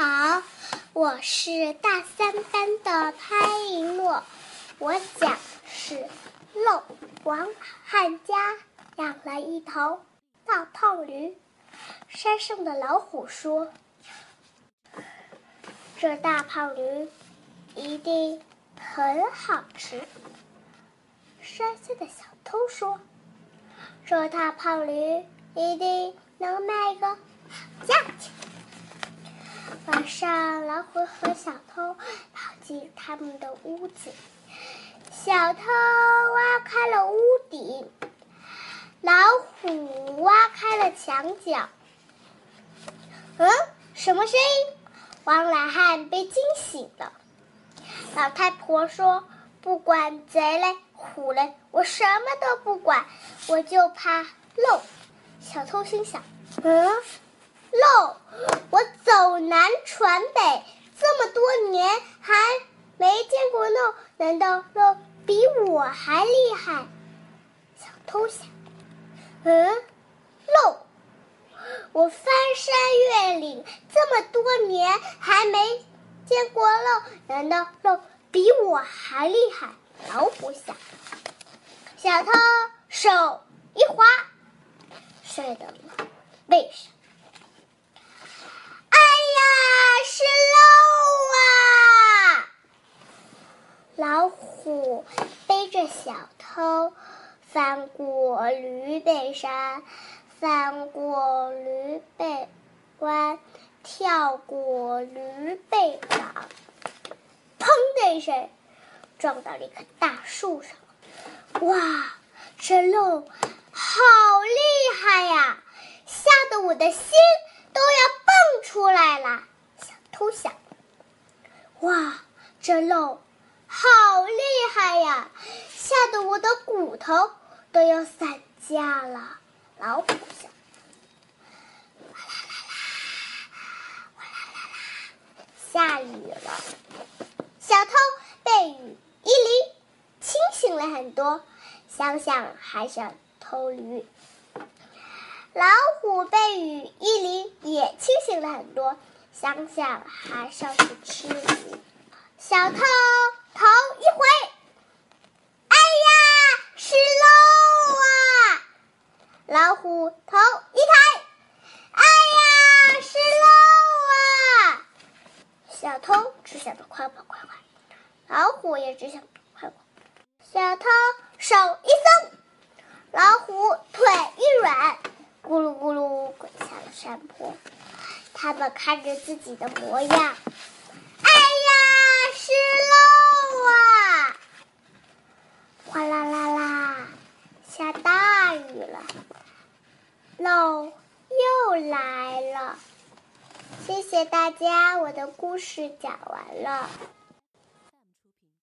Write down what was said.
好，我是大三班的潘一诺，我讲是漏王汉家养了一头大胖驴。山上的老虎说：“这大胖驴一定很好吃。”山下的小偷说：“这大胖驴一定能卖个好价钱。”晚上，老虎和小偷跑进他们的屋子。小偷挖开了屋顶，老虎挖开了墙角。嗯，什么声音？王懒汉被惊醒了。老太婆说：“不管贼嘞，虎嘞，我什么都不管，我就怕漏。”小偷心想：“嗯，漏。”我走南闯北这么多年，还没见过漏，难道漏比我还厉害？小偷想。嗯，漏，我翻山越岭这么多年，还没见过漏，难道漏比我还厉害？老虎想。小偷手一滑，摔到了背上。老虎背着小偷，翻过驴背山，翻过驴背关，跳过驴背岗，砰的一声，撞到了一棵大树上。哇，这漏好厉害呀！吓得我的心都要蹦出来了。小偷想：哇，这漏。得我的骨头都要散架了。老虎想：哗啦啦啦，哗啦啦啦，下雨了。小偷被雨一淋，清醒了很多，想想还想偷驴。老虎被雨一淋，也清醒了很多，想想还想去吃鱼。小偷。头一回，哎呀，是漏啊！老虎头一抬，哎呀，是漏啊！小偷只想着快快，老虎也只想快快。小偷手一松，老虎腿一软，咕噜咕噜滚下了山坡。他们看着自己的模样，哎呀，是漏！啊！哗啦啦啦，下大雨了，漏又来了。谢谢大家，我的故事讲完了。